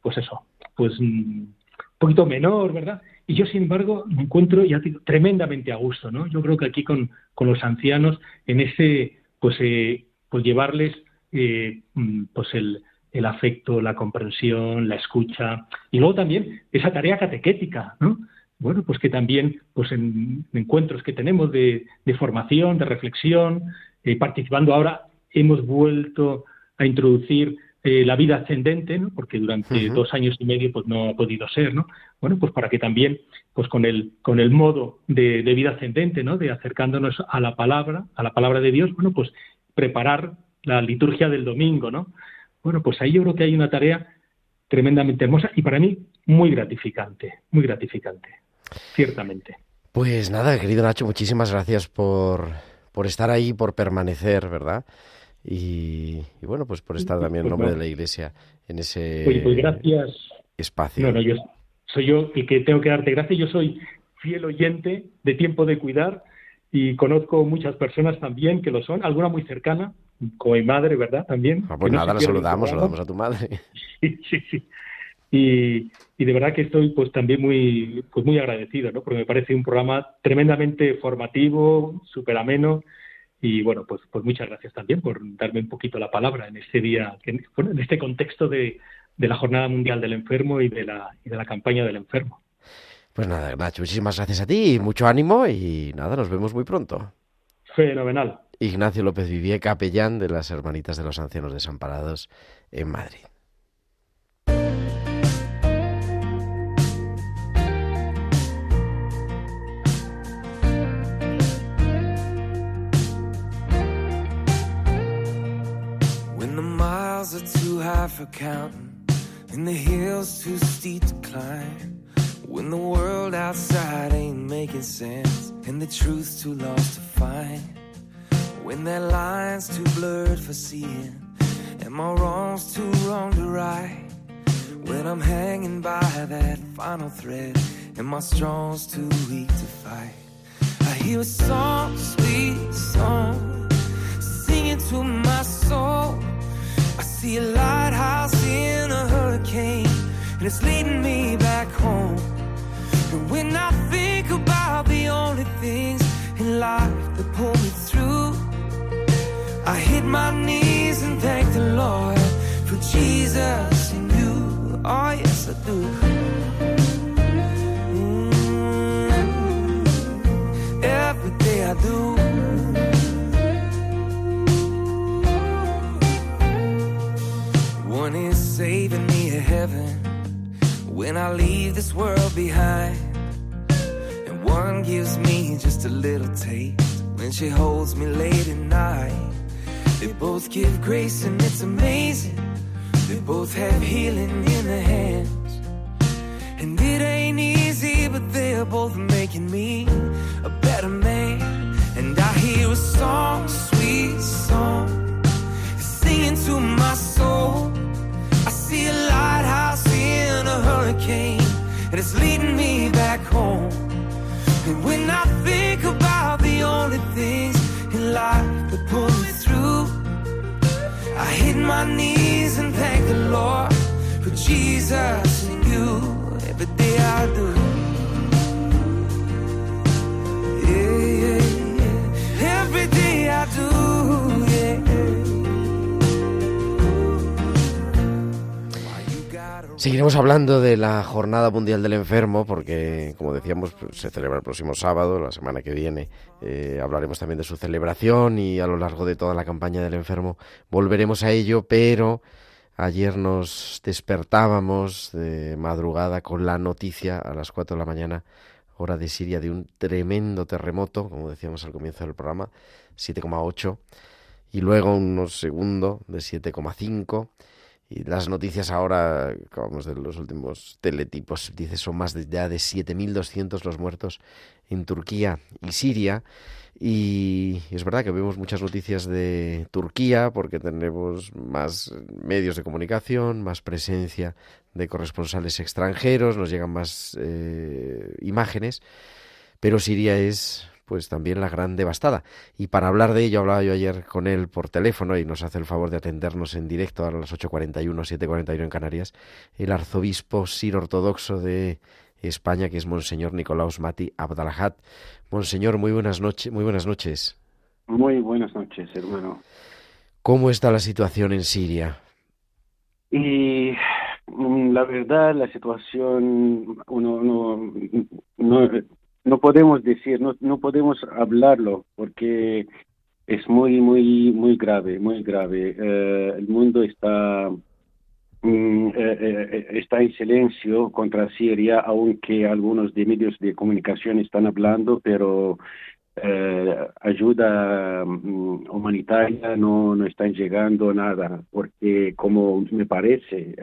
pues eso, pues mm, un poquito menor, ¿verdad? Y yo, sin embargo, me encuentro ya digo, tremendamente a gusto, ¿no? Yo creo que aquí con, con los ancianos, en ese, pues, eh, pues llevarles, eh, mm, pues el, el afecto, la comprensión, la escucha, y luego también esa tarea catequética, ¿no? Bueno, pues que también, pues en encuentros que tenemos de, de formación, de reflexión, eh, participando ahora, hemos vuelto a introducir eh, la vida ascendente, ¿no? porque durante dos años y medio pues no ha podido ser, ¿no? Bueno, pues para que también, pues con el con el modo de, de vida ascendente, ¿no? De acercándonos a la palabra, a la palabra de Dios, bueno, pues preparar la liturgia del domingo, ¿no? Bueno, pues ahí yo creo que hay una tarea tremendamente hermosa y para mí muy gratificante, muy gratificante, ciertamente. Pues nada, querido Nacho, muchísimas gracias por, por estar ahí, por permanecer, ¿verdad? Y, y bueno, pues por estar también en Pues nombre no. de la Iglesia en ese Oye, pues gracias. espacio. No, no, yo soy yo el que tengo que darte gracias. Yo soy fiel oyente de tiempo de cuidar y conozco muchas personas también que lo son, alguna muy cercana, como mi madre, ¿verdad? También. Ah, pues no nada, la saludamos, saludamos a tu madre. <laughs> Sí, sí, sí. Y, y de verdad que estoy pues también muy pues muy agradecido, ¿no? Porque me parece un programa tremendamente formativo, súper ameno y bueno, pues pues muchas gracias también por darme un poquito la palabra en este día, bueno, en este contexto de, de la Jornada Mundial del Enfermo y de la y de la campaña del enfermo. Pues nada, Nacho, muchísimas gracias a ti, mucho ánimo y nada, nos vemos muy pronto. Fenomenal. Ignacio López Vivier, capellán de las Hermanitas de los Ancianos Desamparados en Madrid. Miles are too high for counting, and the hills too steep to climb. When the world outside ain't making sense, and the truth's too lost to find. When that line's too blurred for seeing, and my wrongs too wrong to right. When I'm hanging by that final thread, and my strong's too weak to fight. I hear a song, sweet song, singing to my soul. See a lighthouse in a hurricane, and it's leading me back home. And when I think about the only things in life that pull me through, I hit my knees and thank the Lord for Jesus and you. Oh, yes, I do. Little taste when she holds me late at night. They both give grace and it's amazing. They both have healing in their hands. And it ain't easy, but they're both making me a better man. And I hear a song, sweet song, singing to my soul. I see a lighthouse in a hurricane, and it's leading me back home. Think about the only things in life that pull me through, I hit my knees and thank the Lord for Jesus and you. Every day I do. Yeah, yeah, yeah. Every day I do. Seguiremos hablando de la Jornada Mundial del Enfermo porque, como decíamos, pues, se celebra el próximo sábado, la semana que viene. Eh, hablaremos también de su celebración y a lo largo de toda la campaña del enfermo volveremos a ello, pero Ayer nos despertábamos de madrugada con la noticia a las 4 de la mañana, hora de Siria, de un tremendo terremoto, como decíamos al comienzo del programa, 7,8, y luego unos segundos de 7,5 y las noticias ahora, vamos, de los últimos teletipos, dice son más de, ya de 7.200 los muertos en Turquía y Siria. Y es verdad que vemos muchas noticias de Turquía porque tenemos más medios de comunicación, más presencia de corresponsales extranjeros, nos llegan más eh, imágenes, pero Siria es pues también la gran devastada. Y para hablar de ello, hablaba yo ayer con él por teléfono y nos hace el favor de atendernos en directo a las 8.41, 7.41 en Canarias, el arzobispo sir ortodoxo de España, que es Monseñor Nicolaus Mati Abdalajat. Monseñor, muy buenas noches. Muy buenas noches. Muy buenas noches, hermano. ¿Cómo está la situación en Siria? Y mm, la verdad, la situación, uno no, no, no podemos decir, no, no podemos hablarlo porque es muy, muy, muy grave, muy grave. Eh, el mundo está, mm, eh, eh, está en silencio contra Siria, aunque algunos de medios de comunicación están hablando, pero ayuda mm, humanitaria no, no están llegando nada, porque como me parece,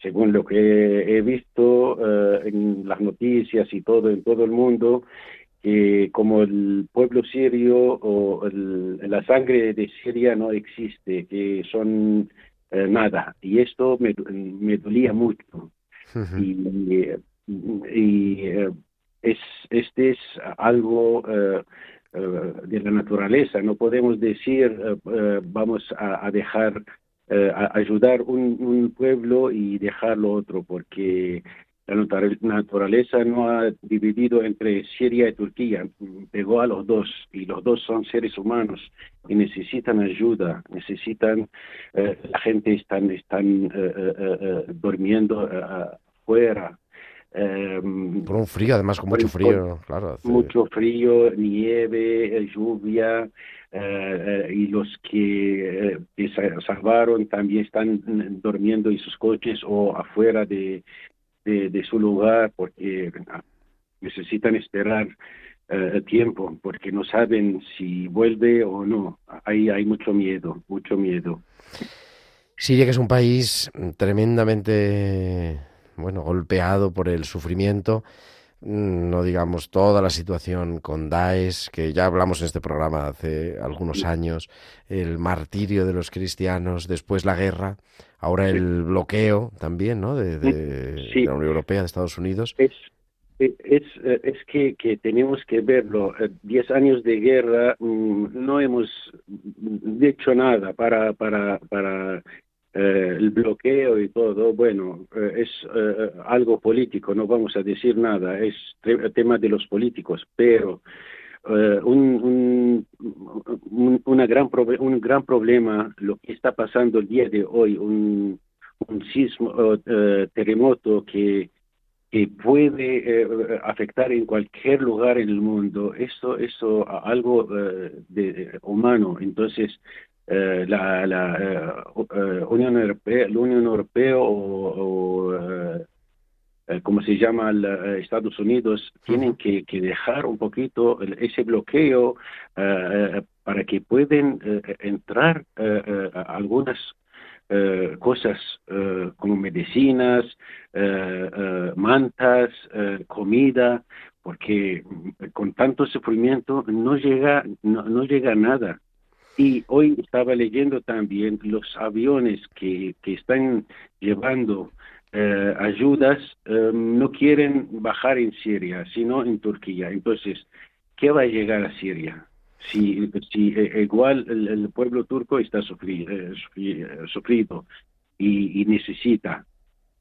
según lo que he visto eh, en las noticias y todo en todo el mundo, que como el pueblo sirio o la sangre de Siria no existe, que son eh, nada. Y esto me, me dolía mucho. Y, y eh, es, este es algo de la naturaleza. No podemos decir vamos a dejar eh, ayudar un, un, pueblo y dejarlo otro, porque la naturaleza no ha dividido entre Siria y Turquía, pegó a los dos y los dos son seres humanos y necesitan ayuda, necesitan, eh, la gente están, están eh, durmiendo afuera. Por un frío, además con mucho frío, claro. Mucho frío, nieve, lluvia, eh, eh, y los que, eh, salvaron también están durmiendo en sus coches o afuera de, de, su lugar porque ah, necesitan esperar tiempo porque no saben si vuelve o no. Ahí hay mucho miedo, mucho miedo. Siria, que es un país tremendamente bueno, golpeado por el sufrimiento, Mm, no digamos toda la situación con Daesh, que ya hablamos en este programa hace algunos años, el martirio de los cristianos, después la guerra, ahora el bloqueo también, ¿no? De, la Unión Europea, de Estados Unidos. Es, es, es que, que, tenemos que verlo. Eh, diez años de guerra, mm, no hemos hecho nada para, para, para eh, el bloqueo y todo, bueno, eh, es eh, algo político, no vamos a decir nada, es tema de los políticos, pero un, un, una gran un gran problema, lo que está pasando el día de hoy, un, un sismo, terremoto que, que puede afectar en cualquier lugar en el mundo, eso, eso algo de, humano, entonces eh, la, la eh, eh, Unión Europea, la Unión Europea o, como se llama Estados Unidos tienen que, que, dejar un poquito ese bloqueo para que puedan entrar algunas cosas como medicinas, mantas, comida, porque con tanto sufrimiento no llega no, no llega nada y hoy estaba leyendo también los aviones que, que están llevando eh, ayudas, em, no quieren bajar en Siria, sino en Turquía. Entonces, ¿qué va a llegar a Siria? Si, si eh, igual el, pueblo turco está sufrido, eh, sufrido y, y necesita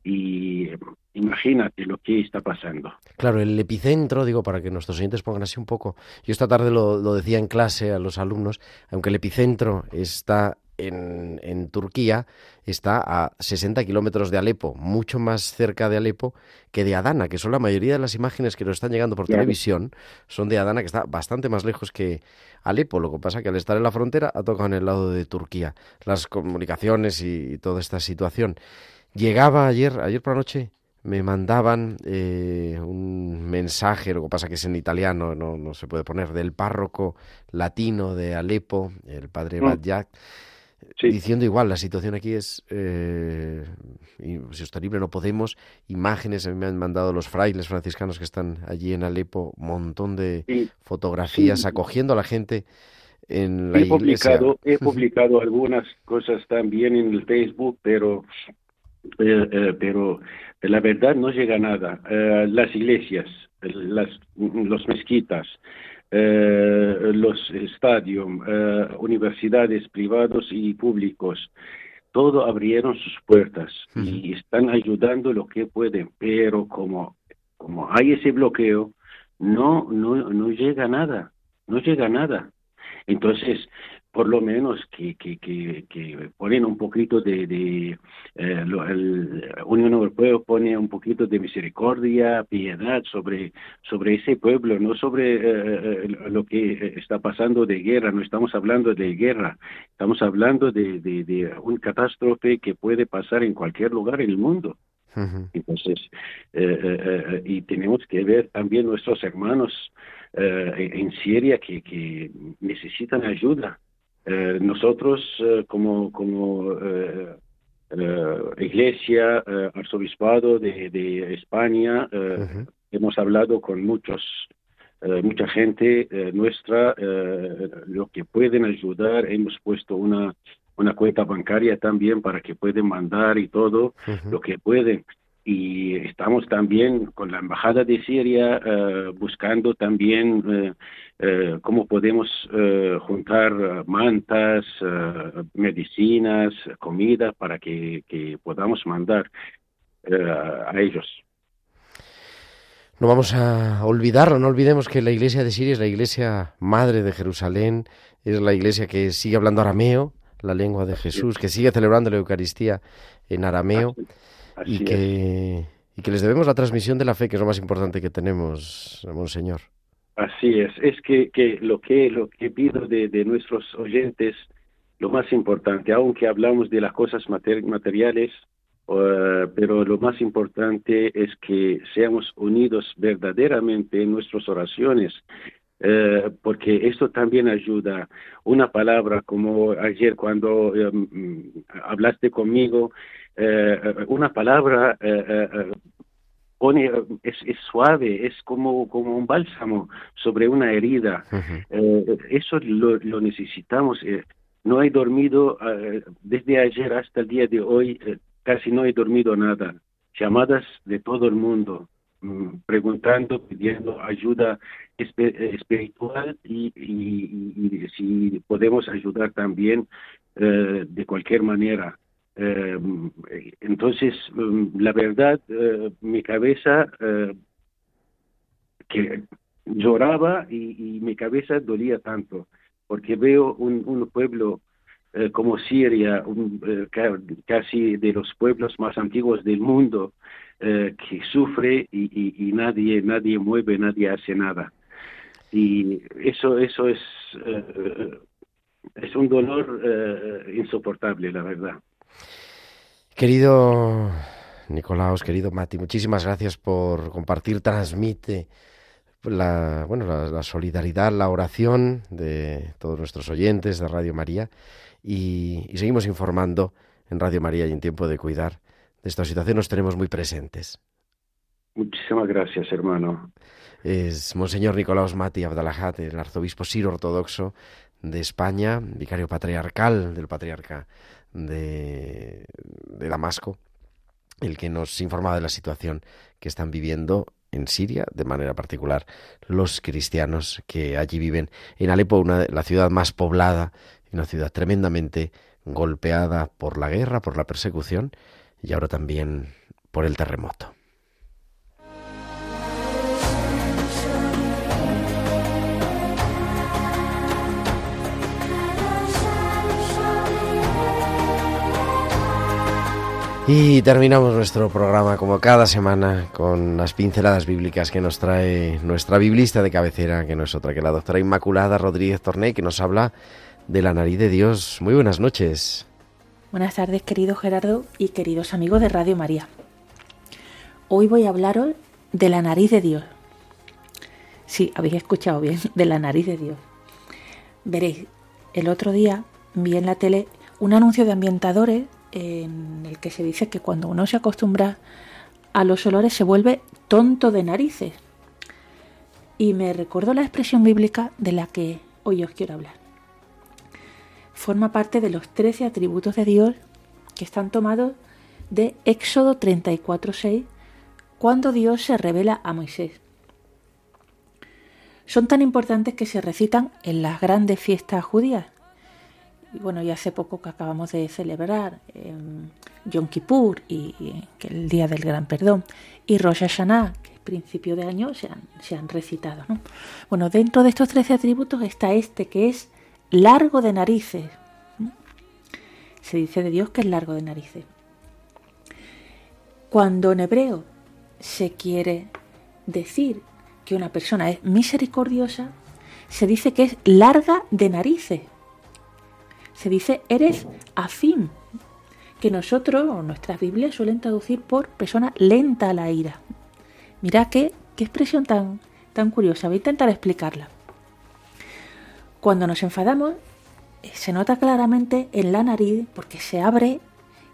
y imagínate lo que está pasando. Claro, el epicentro, digo, para que nuestros oyentes pongan así un poco, yo esta tarde lo, decía en clase a los alumnos, aunque el epicentro está en, en Turquía está a 60 kilómetros de Alepo, mucho más cerca de Alepo que de Adana, que son la mayoría de las imágenes que nos están llegando por Claro. televisión, son de Adana, que está bastante más lejos que Alepo. Lo que pasa que al estar en la frontera ha tocado en el lado de Turquía. Las comunicaciones y, y toda esta situación. Llegaba ayer, ayer por la noche, me mandaban eh, un mensaje, lo que pasa que es en italiano, no, no se puede poner, del párroco latino de Alepo, el padre Mm. Badjak, Sí. diciendo igual, la situación aquí es, eh, si está libre no podemos, imágenes, a mí me han mandado los frailes franciscanos que están allí en Alepo, montón de Sí. fotografías Sí. acogiendo a la gente en la He iglesia. publicado, he publicado algunas cosas también en el Facebook, pero, eh, eh, pero la verdad no llega a nada. Eh, las iglesias, las, los mezquitas, eh, los estadios, eh, universidades privados y públicos, todo abrieron sus puertas y están ayudando lo que pueden, pero como, como hay ese bloqueo, no, no, no llega nada, no llega nada. Entonces, por lo menos que, que, que, que ponen un poquito de, de eh, lo- el Unión Europea pone un poquito de misericordia, piedad sobre, sobre ese pueblo, no sobre eh, eh, lo que está pasando de guerra, no estamos hablando de guerra, estamos hablando de, de, de un catástrofe que puede pasar en cualquier lugar en el mundo. Entonces, eh, y tenemos que ver también nuestros hermanos en Siria que, que necesitan ayuda. Eh, nosotros, eh, como, como eh, eh, iglesia, arzobispado de, de España, hemos hablado con muchos, eh, mucha gente eh, nuestra, eh, lo que pueden ayudar, hemos puesto una, una cuenta bancaria también para que pueden mandar y todo lo que pueden. Y estamos también con la Embajada de Siria eh, buscando también eh, eh, cómo podemos eh, juntar mantas, medicinas, comida para que, que podamos mandar a ellos. No vamos a olvidarlo, no olvidemos que la iglesia de Siria es la iglesia madre de Jerusalén, es la iglesia que sigue hablando arameo, la lengua de Jesús, que sigue celebrando la Eucaristía en arameo. Así y es. que, y que les debemos la transmisión de la fe, que es lo más importante que tenemos, Monseñor. Así es, es que, que lo que lo que pido de, de nuestros oyentes, lo más importante, aunque hablamos de las cosas mater- materiales, eh, pero lo más importante es que seamos unidos verdaderamente en nuestras oraciones, eh, porque esto también ayuda. Una palabra como ayer cuando eh, mm, hablaste conmigo, eh, una palabra eh, pone, es, es suave, es como, como un bálsamo sobre una herida. Eso lo, lo necesitamos. no he dormido desde ayer hasta el día de hoy, casi no he dormido nada. Llamadas de todo el mundo, preguntando, pidiendo ayuda eh, espiritual y, y- y- si podemos ayudar también eh, de cualquier manera. Eh, entonces, mm, la verdad, mi cabeza que lloraba y, mi cabeza dolía tanto, porque veo un pueblo eh, como Siria, eh, ca- casi de los pueblos más antiguos del mundo, eh, que sufre y, nadie, nadie mueve, nadie hace nada. Y eso, eso es, es un dolor insoportable, la verdad. Querido Nicolaos, querido Mati, muchísimas gracias por compartir, transmite la, bueno, la, la solidaridad, la oración de todos nuestros oyentes de Radio María y, y seguimos informando en Radio María y en Tiempo de Cuidar de esta situación, nos tenemos muy presentes. Muchísimas gracias, hermano. Es Monseñor Nicolaos Mati Abdalajat, el arzobispo siro ortodoxo de España, vicario patriarcal del patriarca de, de Damasco, el que nos informaba de la situación que están viviendo en Siria, de manera particular los cristianos que allí viven en Alepo, una, la ciudad más poblada, una ciudad tremendamente golpeada por la guerra, por la persecución y ahora también por el terremoto. Y terminamos nuestro programa como cada semana con las pinceladas bíblicas que nos trae nuestra biblista de cabecera, que no es otra que la doctora Inmaculada Rodríguez Torné, que nos habla de la nariz de Dios. Muy buenas noches. Buenas tardes, querido Gerardo y queridos amigos de Radio María. Hoy voy a hablaros de la nariz de Dios. Sí, habéis escuchado bien, de la nariz de Dios. Veréis, el otro día vi en la tele un anuncio de ambientadores en el que se dice que cuando uno se acostumbra a los olores se vuelve tonto de narices. Y me recuerdo la expresión bíblica de la que hoy os quiero hablar. Forma parte de los 13 atributos de Dios que están tomados de Éxodo 34.6 cuando Dios se revela a Moisés. Son tan importantes que se recitan en las grandes fiestas judías y bueno, y hace poco que acabamos de celebrar eh, Yom Kippur, y, que el Día del Gran Perdón, y Rosh Hashanah, que es principio de año, se han, recitado. ¿no? Bueno, dentro de estos 13 atributos está este, que es largo de narices. Se dice de Dios que es largo de narices. Cuando en hebreo se quiere decir que una persona es misericordiosa, se dice que es larga de narices se dice eres afín, que nosotros o nuestras Biblias suelen traducir por persona lenta a la ira. Mira qué, qué expresión tan, tan curiosa, voy a intentar explicarla. Cuando nos enfadamos, eh, se nota claramente en la nariz porque se abre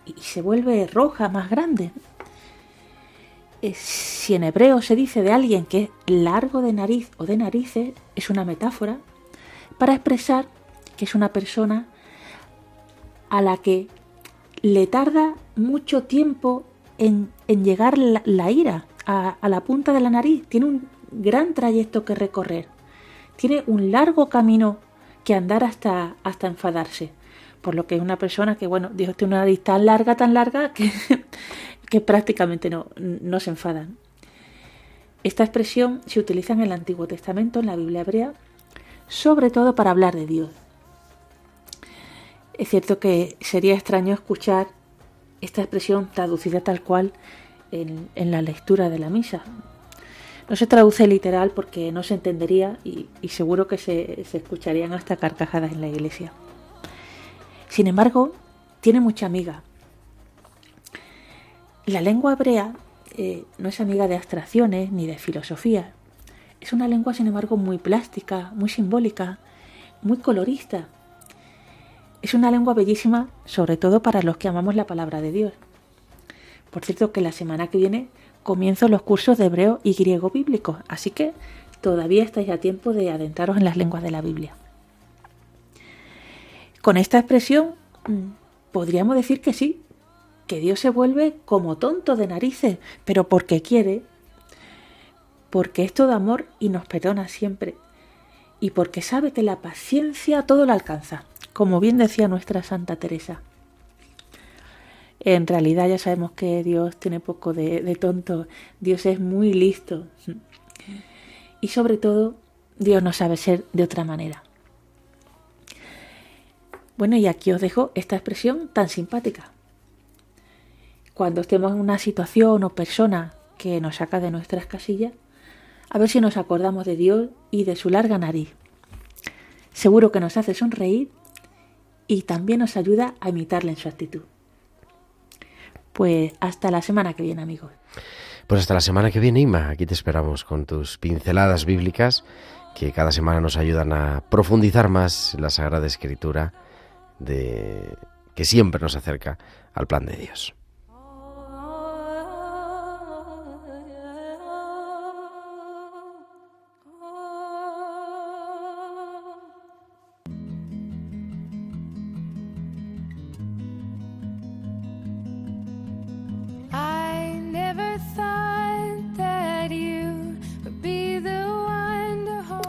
y se vuelve roja, más grande. Eh, si en hebreo se dice de alguien que es largo de nariz o de narices, es una metáfora para expresar que es una persona a la que le tarda mucho tiempo en, llegar la, ira a, la punta de la nariz. Tiene un gran trayecto que recorrer. Tiene un largo camino que andar hasta, hasta enfadarse. Por lo que es una persona que, bueno, Dios tiene una nariz tan larga, tan larga, <laughs> que, que prácticamente no, no se enfadan. Esta expresión se utiliza en el Antiguo Testamento, en la Biblia hebrea, sobre todo para hablar de Dios. Es cierto que sería extraño escuchar esta expresión traducida tal cual en, la lectura de la misa. No se traduce literal porque no se entendería y, seguro que se, escucharían hasta carcajadas en la iglesia. Sin embargo, tiene mucha amiga. La lengua hebrea eh, no es amiga de abstracciones ni de filosofía. Es una lengua, sin embargo, muy plástica, muy simbólica, muy colorista es una lengua bellísima, sobre todo para los que amamos la palabra de Dios. Por cierto, que la semana que viene comienzo los cursos de hebreo y griego bíblico, así que todavía estáis a tiempo de adentraros en las lenguas de la Biblia. Con esta expresión mm, podríamos decir que sí, que Dios se vuelve como tonto de narices, pero porque quiere, porque es todo amor y nos perdona siempre, y porque sabe que la paciencia todo lo alcanza como bien decía nuestra Santa Teresa. En realidad ya sabemos que Dios tiene poco de, tonto, Dios es muy listo. Y sobre todo, Dios no sabe ser de otra manera. Bueno, y aquí os dejo esta expresión tan simpática. Cuando estemos en una situación o persona que nos saca de nuestras casillas, a ver si nos acordamos de Dios y de su larga nariz. Seguro que nos hace sonreír y también nos ayuda a imitarle en su actitud. Pues hasta la semana que viene, amigos. Pues hasta la semana que viene, Ima. Aquí te esperamos con tus pinceladas bíblicas que cada semana nos ayudan a profundizar más la Sagrada Escritura de que siempre nos acerca al plan de Dios.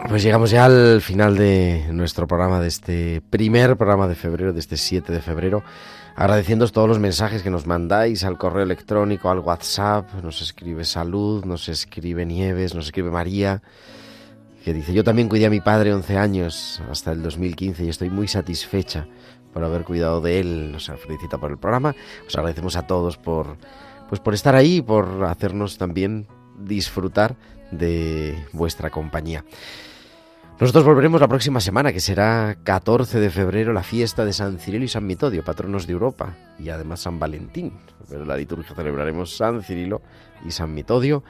Pues llegamos ya al final de nuestro programa, de este primer programa de febrero, de este 7 de febrero. Agradeciendo todos los mensajes que nos mandáis al correo electrónico, al WhatsApp. Nos escribe Salud, nos escribe Nieves, nos escribe María, que dice: Yo también cuidé a mi padre 11 años hasta el 2015 y estoy muy satisfecha por haber cuidado de él, nos felicita por el programa. Os agradecemos a todos por, pues por estar ahí por hacernos también disfrutar de vuestra compañía. Nosotros volveremos la próxima semana, que será 14 de febrero, la fiesta de San Cirilo y San Metodio, patronos de Europa, y además San Valentín. Pero la liturgia celebraremos San Cirilo y San Metodio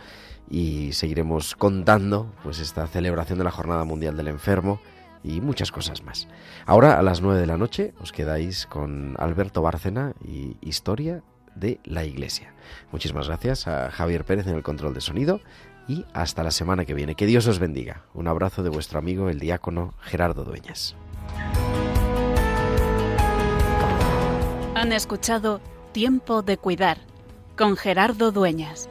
y seguiremos contando pues esta celebración de la Jornada Mundial del Enfermo y muchas cosas más. Ahora a las 9 de la noche os quedáis con Alberto Bárcena y Historia de la Iglesia. Muchísimas gracias a Javier Pérez en el control de sonido y hasta la semana que viene. Que Dios os bendiga. Un abrazo de vuestro amigo el diácono Gerardo Dueñas. Han escuchado Tiempo de Cuidar con Gerardo Dueñas.